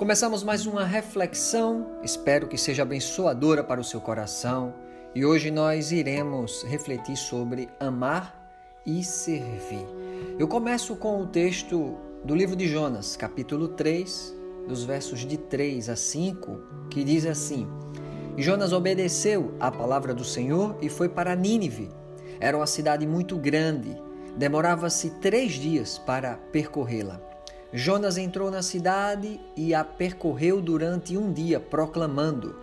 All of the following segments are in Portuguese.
Começamos mais uma reflexão, espero que seja abençoadora para o seu coração. E hoje nós iremos refletir sobre amar e servir. Eu começo com o texto do livro de Jonas, capítulo 3, dos versos de 3 a 5, que diz assim: Jonas obedeceu à palavra do Senhor e foi para Nínive. Era uma cidade muito grande, demorava-se três dias para percorrê-la. Jonas entrou na cidade e a percorreu durante um dia, proclamando: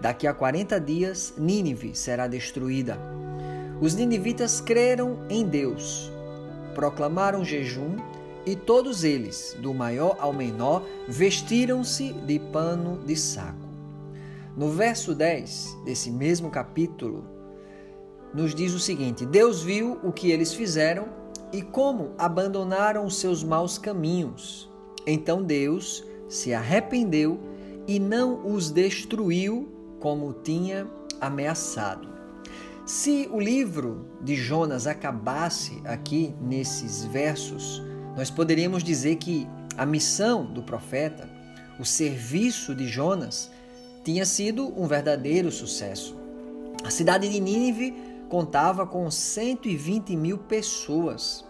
Daqui a 40 dias Nínive será destruída. Os ninivitas creram em Deus, proclamaram jejum e todos eles, do maior ao menor, vestiram-se de pano de saco. No verso 10 desse mesmo capítulo, nos diz o seguinte: Deus viu o que eles fizeram e como abandonaram seus maus caminhos. Então Deus se arrependeu e não os destruiu como tinha ameaçado. Se o livro de Jonas acabasse aqui nesses versos, nós poderíamos dizer que a missão do profeta, o serviço de Jonas, tinha sido um verdadeiro sucesso. A cidade de Nínive contava com 120 mil pessoas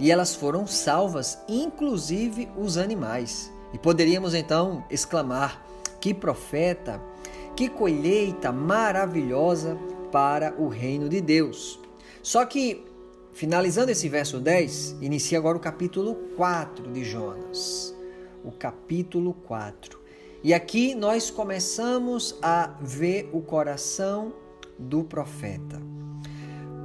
e elas foram salvas, inclusive os animais. E poderíamos então exclamar: que profeta, que colheita maravilhosa para o reino de Deus. Só que, finalizando esse verso 10, inicia agora o capítulo 4 de Jonas. O capítulo 4. E aqui nós começamos a ver o coração do profeta.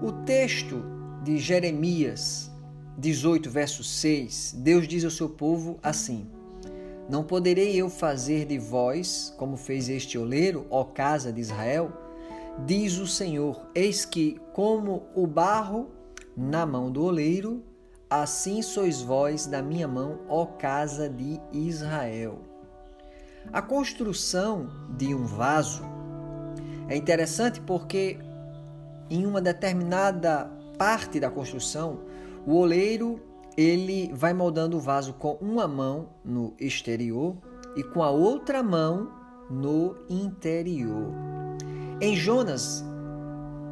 O texto de Jeremias 18, verso 6, Deus diz ao seu povo assim: Não poderei eu fazer de vós como fez este oleiro, ó casa de Israel? Diz o Senhor: Eis que, como o barro na mão do oleiro, assim sois vós da minha mão, ó casa de Israel. A construção de um vaso é interessante porque em uma determinada parte da construção, o oleiro ele vai moldando o vaso com uma mão no exterior e com a outra mão no interior. Em Jonas,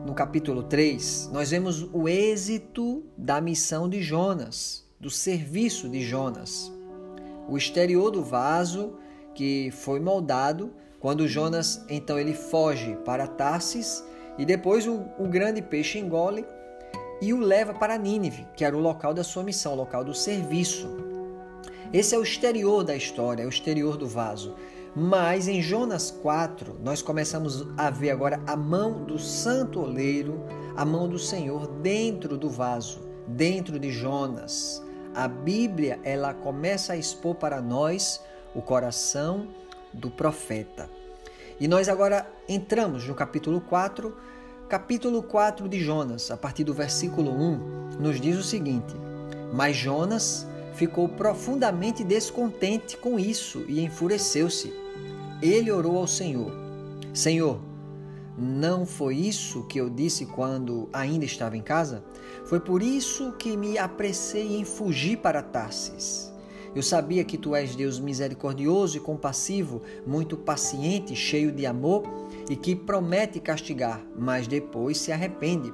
no capítulo 3, nós vemos o êxito da missão de Jonas, do serviço de Jonas. O exterior do vaso que foi moldado quando Jonas então ele foge para Tarsis e depois o, o grande peixe engole e o leva para Nínive, que era o local da sua missão, o local do serviço. Esse é o exterior da história, é o exterior do vaso. Mas em Jonas 4, nós começamos a ver agora a mão do santo oleiro, a mão do Senhor dentro do vaso, dentro de Jonas. A Bíblia, ela começa a expor para nós o coração do profeta. E nós agora entramos no capítulo 4. Capítulo 4 de Jonas, a partir do versículo 1, nos diz o seguinte: Mas Jonas ficou profundamente descontente com isso e enfureceu-se. Ele orou ao Senhor: Senhor, não foi isso que eu disse quando ainda estava em casa? Foi por isso que me apressei em fugir para Tarsis. Eu sabia que tu és Deus misericordioso e compassivo, muito paciente, cheio de amor e que promete castigar, mas depois se arrepende.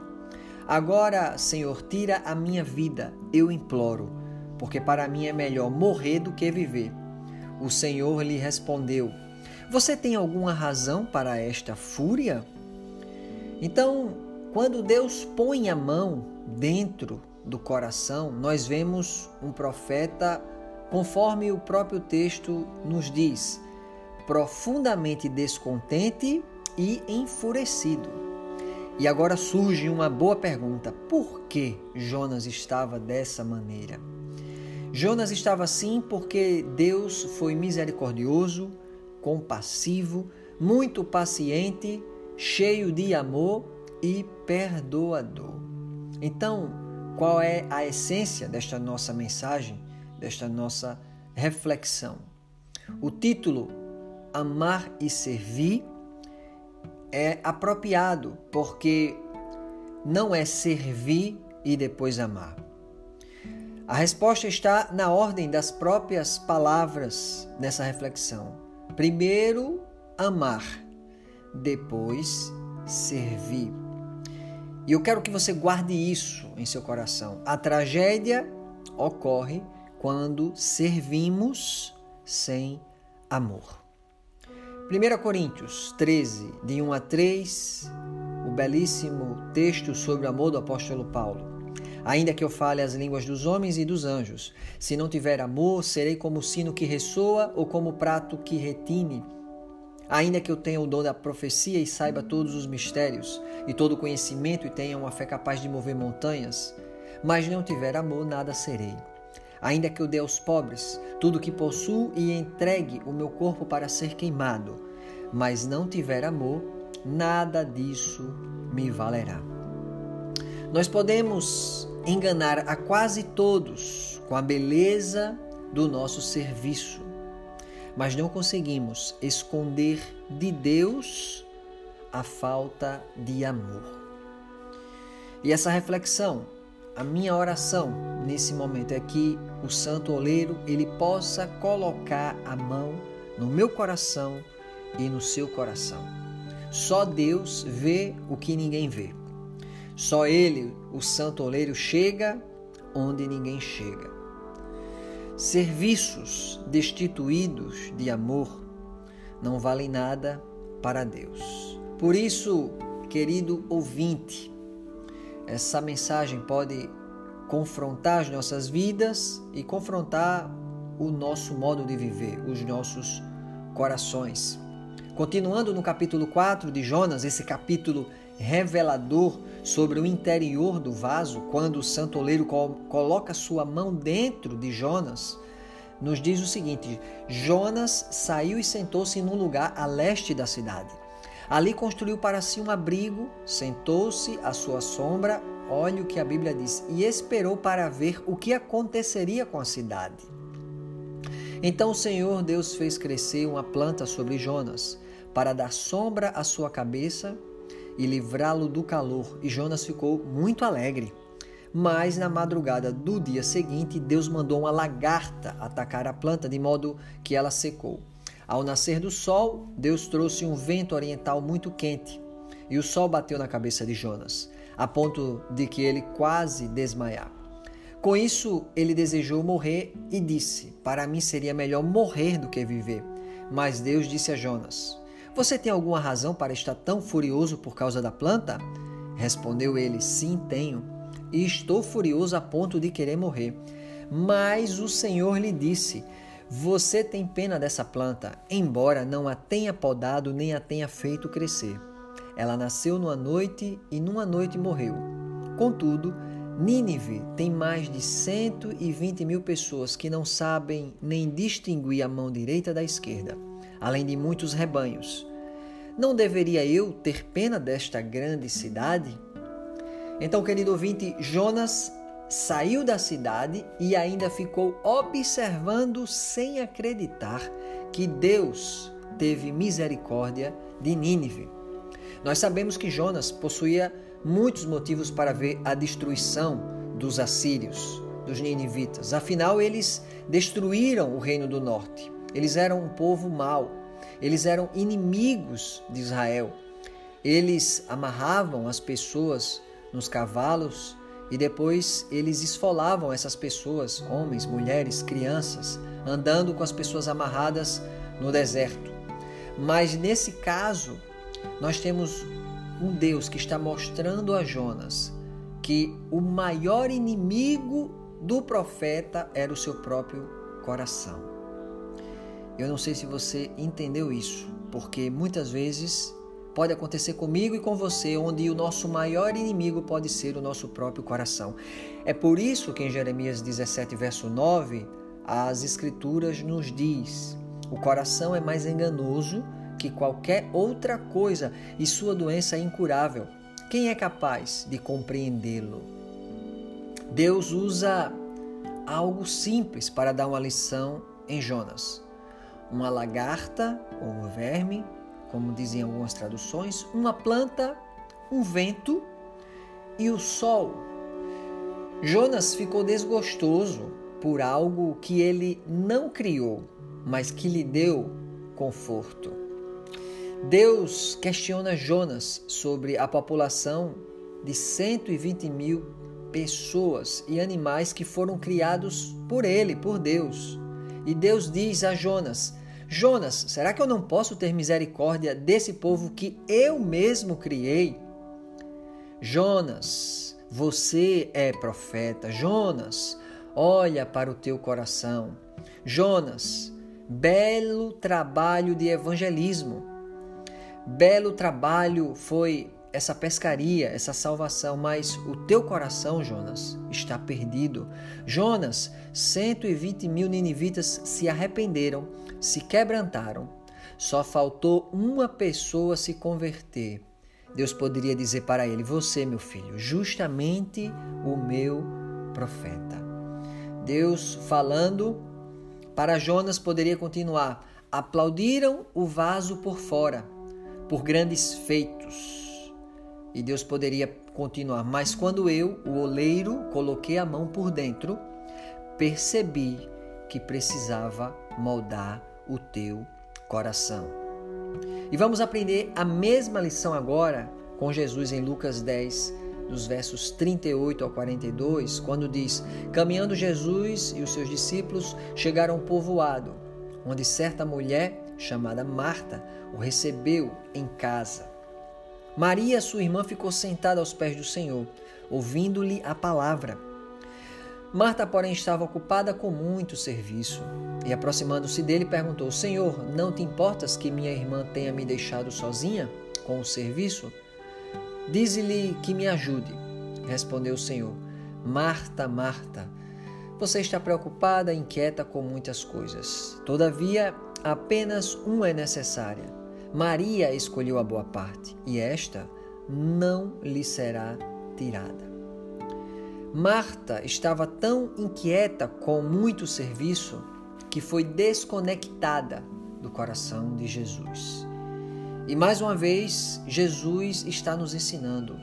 Agora, Senhor, tira a minha vida, eu imploro, porque para mim é melhor morrer do que viver. O Senhor lhe respondeu: Você tem alguma razão para esta fúria? Então, quando Deus põe a mão dentro do coração, nós vemos um profeta conforme o próprio texto nos diz, profundamente descontente e enfurecido. E agora surge uma boa pergunta: por que Jonas estava dessa maneira? Jonas estava assim porque Deus foi misericordioso, compassivo, muito paciente, cheio de amor e perdoador. Então, qual é a essência desta nossa mensagem? Desta nossa reflexão. O título Amar e Servir é apropriado porque não é servir e depois amar. A resposta está na ordem das próprias palavras nessa reflexão. Primeiro, amar, depois, servir. E eu quero que você guarde isso em seu coração. A tragédia ocorre quando servimos sem amor. 1 Coríntios 13, de 1 a 3, o belíssimo texto sobre o amor do apóstolo Paulo. Ainda que eu fale as línguas dos homens e dos anjos, se não tiver amor, serei como o sino que ressoa ou como o prato que retine. Ainda que eu tenha o dom da profecia e saiba todos os mistérios, e todo o conhecimento e tenha uma fé capaz de mover montanhas, mas não tiver amor, nada serei. Ainda que eu dê aos pobres tudo o que possuo e entregue o meu corpo para ser queimado, mas não tiver amor, nada disso me valerá. Nós podemos enganar a quase todos com a beleza do nosso serviço, mas não conseguimos esconder de Deus a falta de amor. E essa reflexão a minha oração nesse momento é que o santo oleiro ele possa colocar a mão no meu coração e no seu coração. Só Deus vê o que ninguém vê. Só ele, o santo oleiro, chega onde ninguém chega. Serviços destituídos de amor não valem nada para Deus. Por isso, querido ouvinte, essa mensagem pode confrontar as nossas vidas e confrontar o nosso modo de viver, os nossos corações. Continuando no capítulo 4 de Jonas, esse capítulo revelador sobre o interior do vaso, quando o santo oleiro coloca sua mão dentro de Jonas, nos diz o seguinte: Jonas saiu e sentou-se num lugar a leste da cidade. Ali construiu para si um abrigo, sentou-se à sua sombra, olha o que a Bíblia diz, e esperou para ver o que aconteceria com a cidade. Então o Senhor Deus fez crescer uma planta sobre Jonas, para dar sombra à sua cabeça e livrá-lo do calor, e Jonas ficou muito alegre. Mas na madrugada do dia seguinte, Deus mandou uma lagarta atacar a planta, de modo que ela secou. Ao nascer do sol, Deus trouxe um vento oriental muito quente, e o sol bateu na cabeça de Jonas, a ponto de que ele quase desmaiar. Com isso, ele desejou morrer e disse: Para mim seria melhor morrer do que viver. Mas Deus disse a Jonas: Você tem alguma razão para estar tão furioso por causa da planta? Respondeu ele: Sim, tenho, e estou furioso a ponto de querer morrer. Mas o Senhor lhe disse: você tem pena dessa planta, embora não a tenha podado nem a tenha feito crescer. Ela nasceu numa noite e numa noite morreu. Contudo, Nínive tem mais de 120 mil pessoas que não sabem nem distinguir a mão direita da esquerda, além de muitos rebanhos. Não deveria eu ter pena desta grande cidade? Então, querido ouvinte, Jonas saiu da cidade e ainda ficou observando sem acreditar que Deus teve misericórdia de Nínive. Nós sabemos que Jonas possuía muitos motivos para ver a destruição dos assírios, dos ninivitas. Afinal, eles destruíram o reino do norte. Eles eram um povo mau. Eles eram inimigos de Israel. Eles amarravam as pessoas nos cavalos e depois eles esfolavam essas pessoas, homens, mulheres, crianças, andando com as pessoas amarradas no deserto. Mas nesse caso, nós temos um Deus que está mostrando a Jonas que o maior inimigo do profeta era o seu próprio coração. Eu não sei se você entendeu isso, porque muitas vezes Pode acontecer comigo e com você, onde o nosso maior inimigo pode ser o nosso próprio coração. É por isso que em Jeremias 17, verso 9, as Escrituras nos diz: o coração é mais enganoso que qualquer outra coisa e sua doença é incurável. Quem é capaz de compreendê-lo? Deus usa algo simples para dar uma lição em Jonas. Uma lagarta ou um verme como dizem algumas traduções, uma planta, um vento e o sol. Jonas ficou desgostoso por algo que ele não criou, mas que lhe deu conforto. Deus questiona Jonas sobre a população de 120 mil pessoas e animais que foram criados por ele, por Deus. E Deus diz a Jonas: Jonas, será que eu não posso ter misericórdia desse povo que eu mesmo criei? Jonas, você é profeta. Jonas, olha para o teu coração. Jonas, belo trabalho de evangelismo. Belo trabalho foi essa pescaria, essa salvação, mas o teu coração, Jonas, está perdido. Jonas, 120 mil ninivitas se arrependeram, se quebrantaram. Só faltou uma pessoa se converter. Deus poderia dizer para ele: Você, meu filho, justamente o meu profeta. Deus falando para Jonas poderia continuar: Aplaudiram o vaso por fora, por grandes feitos e Deus poderia continuar, mas quando eu, o oleiro, coloquei a mão por dentro, percebi que precisava moldar o teu coração. E vamos aprender a mesma lição agora com Jesus em Lucas 10, dos versos 38 ao 42, quando diz: Caminhando Jesus e os seus discípulos chegaram a um povoado, onde certa mulher chamada Marta o recebeu em casa. Maria, sua irmã, ficou sentada aos pés do Senhor, ouvindo-lhe a palavra. Marta, porém, estava ocupada com muito serviço e, aproximando-se dele, perguntou: Senhor, não te importas que minha irmã tenha me deixado sozinha com o serviço? Dize-lhe que me ajude. Respondeu o Senhor: Marta, Marta, você está preocupada, inquieta com muitas coisas. Todavia, apenas uma é necessária. Maria escolheu a boa parte, e esta não lhe será tirada. Marta estava tão inquieta com muito serviço que foi desconectada do coração de Jesus. E mais uma vez, Jesus está nos ensinando: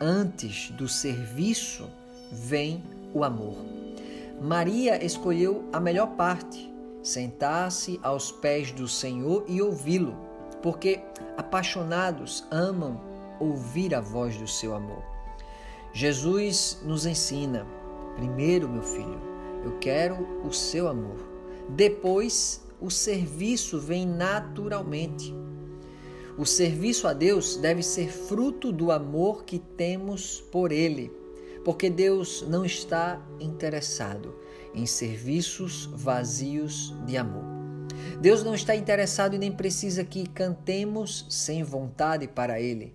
antes do serviço vem o amor. Maria escolheu a melhor parte, sentar-se aos pés do Senhor e ouvi-lo porque apaixonados amam ouvir a voz do seu amor. Jesus nos ensina: primeiro, meu filho, eu quero o seu amor. Depois, o serviço vem naturalmente. O serviço a Deus deve ser fruto do amor que temos por Ele, porque Deus não está interessado em serviços vazios de amor. Deus não está interessado e nem precisa que cantemos sem vontade para Ele.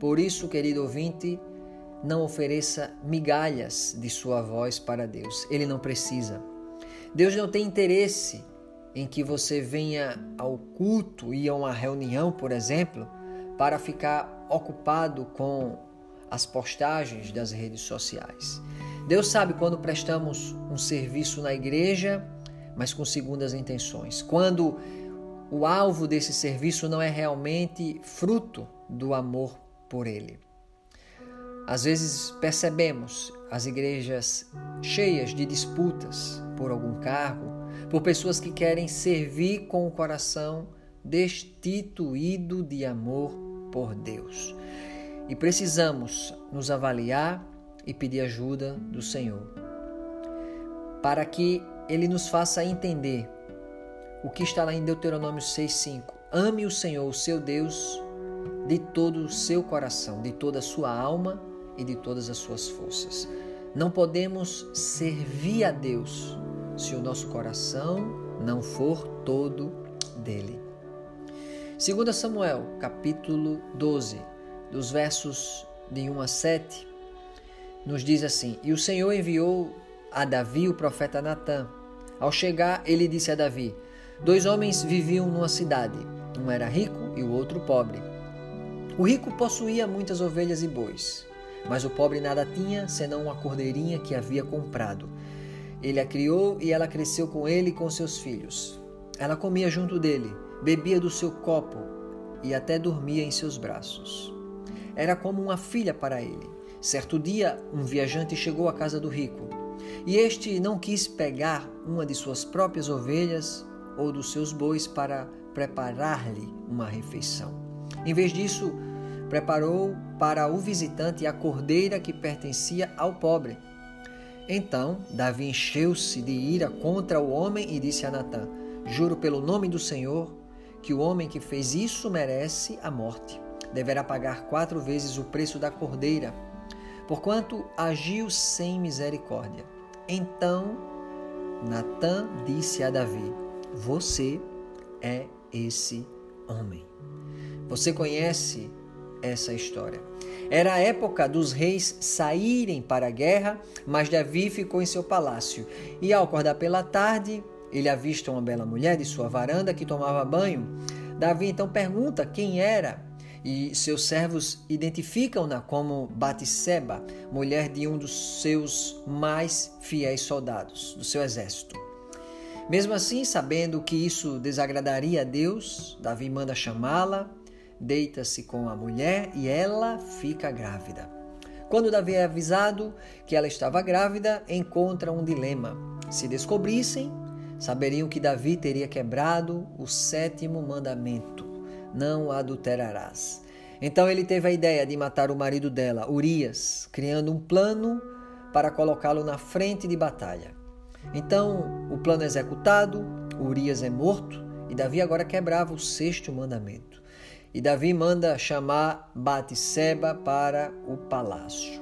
Por isso, querido ouvinte, não ofereça migalhas de sua voz para Deus. Ele não precisa. Deus não tem interesse em que você venha ao culto e a uma reunião, por exemplo, para ficar ocupado com as postagens das redes sociais. Deus sabe quando prestamos um serviço na igreja mas com segundas intenções. Quando o alvo desse serviço não é realmente fruto do amor por ele. Às vezes percebemos as igrejas cheias de disputas por algum cargo, por pessoas que querem servir com o coração destituído de amor por Deus. E precisamos nos avaliar e pedir ajuda do Senhor para que ele nos faça entender o que está lá em Deuteronômio 6,5. Ame o Senhor, o seu Deus, de todo o seu coração, de toda a sua alma e de todas as suas forças. Não podemos servir a Deus se o nosso coração não for todo dele. 2 Samuel, capítulo 12, dos versos de 1 a 7, nos diz assim: E o Senhor enviou a Davi o profeta Natã. Ao chegar, ele disse a Davi: Dois homens viviam numa cidade. Um era rico e o outro pobre. O rico possuía muitas ovelhas e bois, mas o pobre nada tinha senão uma cordeirinha que havia comprado. Ele a criou e ela cresceu com ele e com seus filhos. Ela comia junto dele, bebia do seu copo e até dormia em seus braços. Era como uma filha para ele Certo dia, um viajante chegou à casa do rico e este não quis pegar uma de suas próprias ovelhas ou dos seus bois para preparar-lhe uma refeição. Em vez disso, preparou para o visitante a cordeira que pertencia ao pobre. Então Davi encheu-se de ira contra o homem e disse a Natã: Juro pelo nome do Senhor que o homem que fez isso merece a morte. Deverá pagar quatro vezes o preço da cordeira, porquanto agiu sem misericórdia. Então Natã disse a Davi: Você é esse homem. Você conhece essa história. Era a época dos reis saírem para a guerra, mas Davi ficou em seu palácio. E ao acordar pela tarde, ele avista uma bela mulher de sua varanda que tomava banho. Davi então pergunta quem era e seus servos identificam-na como Batisseba, mulher de um dos seus mais fiéis soldados do seu exército. Mesmo assim, sabendo que isso desagradaria a Deus, Davi manda chamá-la, deita-se com a mulher e ela fica grávida. Quando Davi é avisado que ela estava grávida, encontra um dilema. Se descobrissem, saberiam que Davi teria quebrado o sétimo mandamento: não adulterarás. Então ele teve a ideia de matar o marido dela, Urias, criando um plano para colocá-lo na frente de batalha. Então, o plano é executado, Urias é morto e Davi agora quebrava o sexto mandamento. E Davi manda chamar Batisseba para o palácio.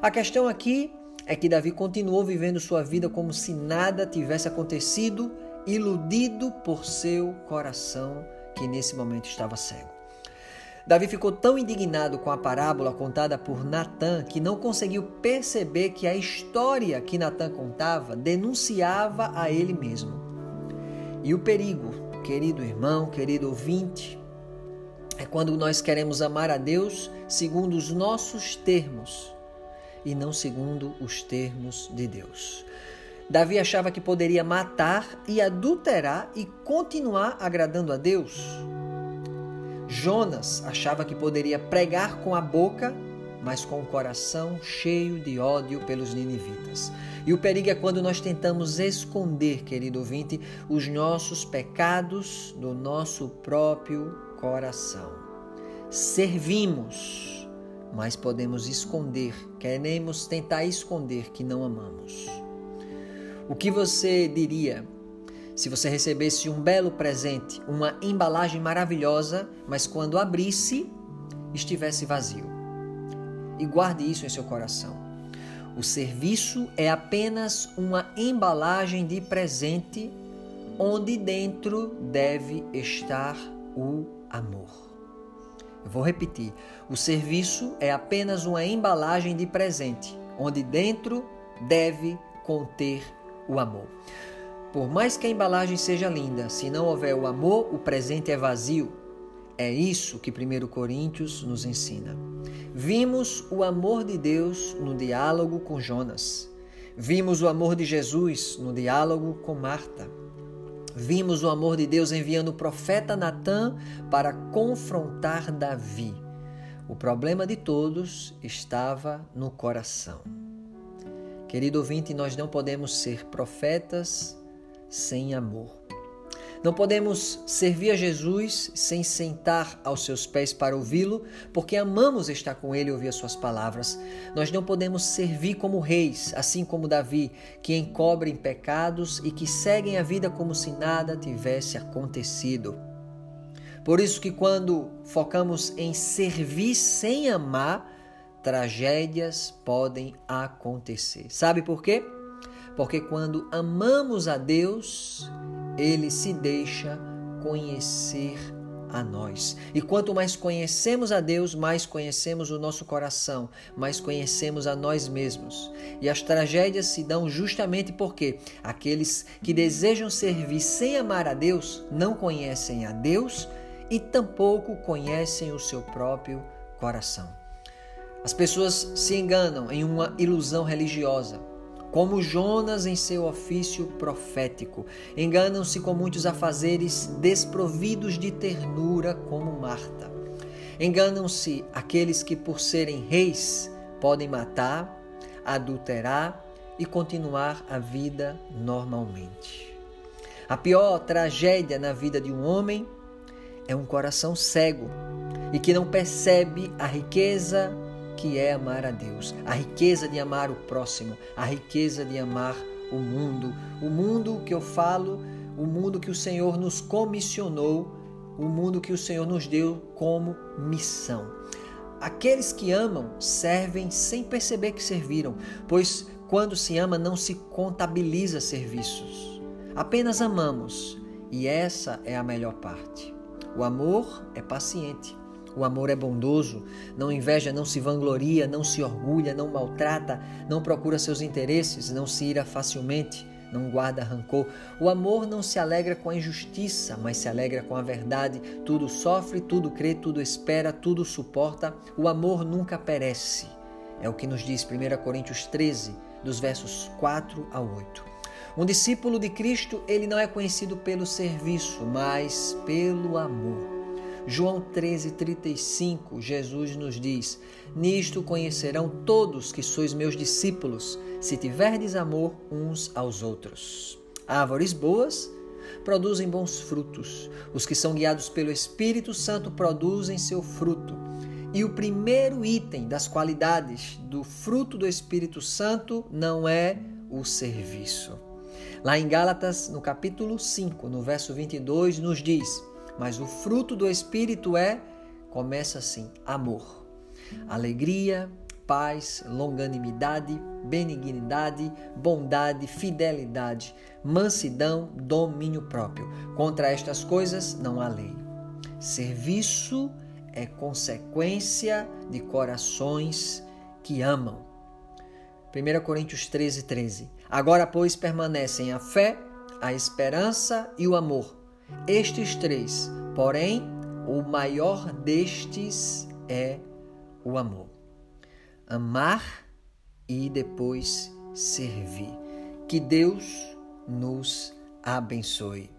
A questão aqui é que Davi continuou vivendo sua vida como se nada tivesse acontecido, iludido por seu coração que nesse momento estava cego. Davi ficou tão indignado com a parábola contada por Natã que não conseguiu perceber que a história que Natã contava denunciava a ele mesmo. E o perigo, querido irmão, querido ouvinte, é quando nós queremos amar a Deus segundo os nossos termos e não segundo os termos de Deus. Davi achava que poderia matar e adulterar e continuar agradando a Deus. Jonas achava que poderia pregar com a boca, mas com o coração cheio de ódio pelos ninivitas. E o perigo é quando nós tentamos esconder, querido ouvinte, os nossos pecados do nosso próprio coração. Servimos, mas podemos esconder, queremos tentar esconder que não amamos. O que você diria se você recebesse um belo presente, uma embalagem maravilhosa, mas quando abrisse, estivesse vazio. E guarde isso em seu coração. O serviço é apenas uma embalagem de presente onde dentro deve estar o amor. Eu vou repetir. O serviço é apenas uma embalagem de presente onde dentro deve conter o amor. Por mais que a embalagem seja linda, se não houver o amor, o presente é vazio. É isso que 1 Coríntios nos ensina. Vimos o amor de Deus no diálogo com Jonas. Vimos o amor de Jesus no diálogo com Marta. Vimos o amor de Deus enviando o profeta Natã para confrontar Davi. O problema de todos estava no coração. Querido ouvinte, nós não podemos ser profetas sem amor. Não podemos servir a Jesus sem sentar aos seus pés para ouvi-lo, porque amamos estar com ele e ouvir as suas palavras. Nós não podemos servir como reis, assim como Davi, que encobrem pecados e que seguem a vida como se nada tivesse acontecido. Por isso que quando focamos em servir sem amar, tragédias podem acontecer. Sabe por quê? Porque quando amamos a Deus, ele se deixa conhecer a nós. E quanto mais conhecemos a Deus, mais conhecemos o nosso coração, mais conhecemos a nós mesmos. E as tragédias se dão justamente porque aqueles que desejam servir sem amar a Deus não conhecem a Deus e tampouco conhecem o seu próprio coração. As pessoas se enganam em uma ilusão religiosa como Jonas em seu ofício profético. Enganam-se com muitos afazeres desprovidos de ternura, como Marta. Enganam-se aqueles que, por serem reis, podem matar, adulterar e continuar a vida normalmente. A pior tragédia na vida de um homem é um coração cego e que não percebe a riqueza que é amar a Deus, a riqueza de amar o próximo, a riqueza de amar o mundo, o mundo que eu falo, o mundo que o Senhor nos comissionou, o mundo que o Senhor nos deu como missão. Aqueles que amam servem sem perceber que serviram, pois quando se ama não se contabiliza serviços. Apenas amamos, e essa é a melhor parte. O amor é paciente. O amor é bondoso, não inveja, não se vangloria, não se orgulha, não maltrata, não procura seus interesses, não se ira facilmente, não guarda rancor. O amor não se alegra com a injustiça, mas se alegra com a verdade. Tudo sofre, tudo crê, tudo espera, tudo suporta. O amor nunca perece. É o que nos diz 1 Coríntios 13, dos versos 4 a 8. Um discípulo de Cristo, ele não é conhecido pelo serviço, mas pelo amor. João 13:35, Jesus nos diz: Nisto conhecerão todos que sois meus discípulos, se tiverdes amor uns aos outros. Árvores boas produzem bons frutos. Os que são guiados pelo Espírito Santo produzem seu fruto. E o primeiro item das qualidades do fruto do Espírito Santo não é o serviço. Lá em Gálatas, no capítulo 5, no verso 22, nos diz: mas o fruto do Espírito é, começa assim: amor, alegria, paz, longanimidade, benignidade, bondade, fidelidade, mansidão, domínio próprio. Contra estas coisas não há lei. Serviço é consequência de corações que amam. 1 Coríntios 13, 13. Agora, pois, permanecem a fé, a esperança e o amor estes três, porém, o maior destes é o amor. Amar e depois servir. Que Deus nos abençoe.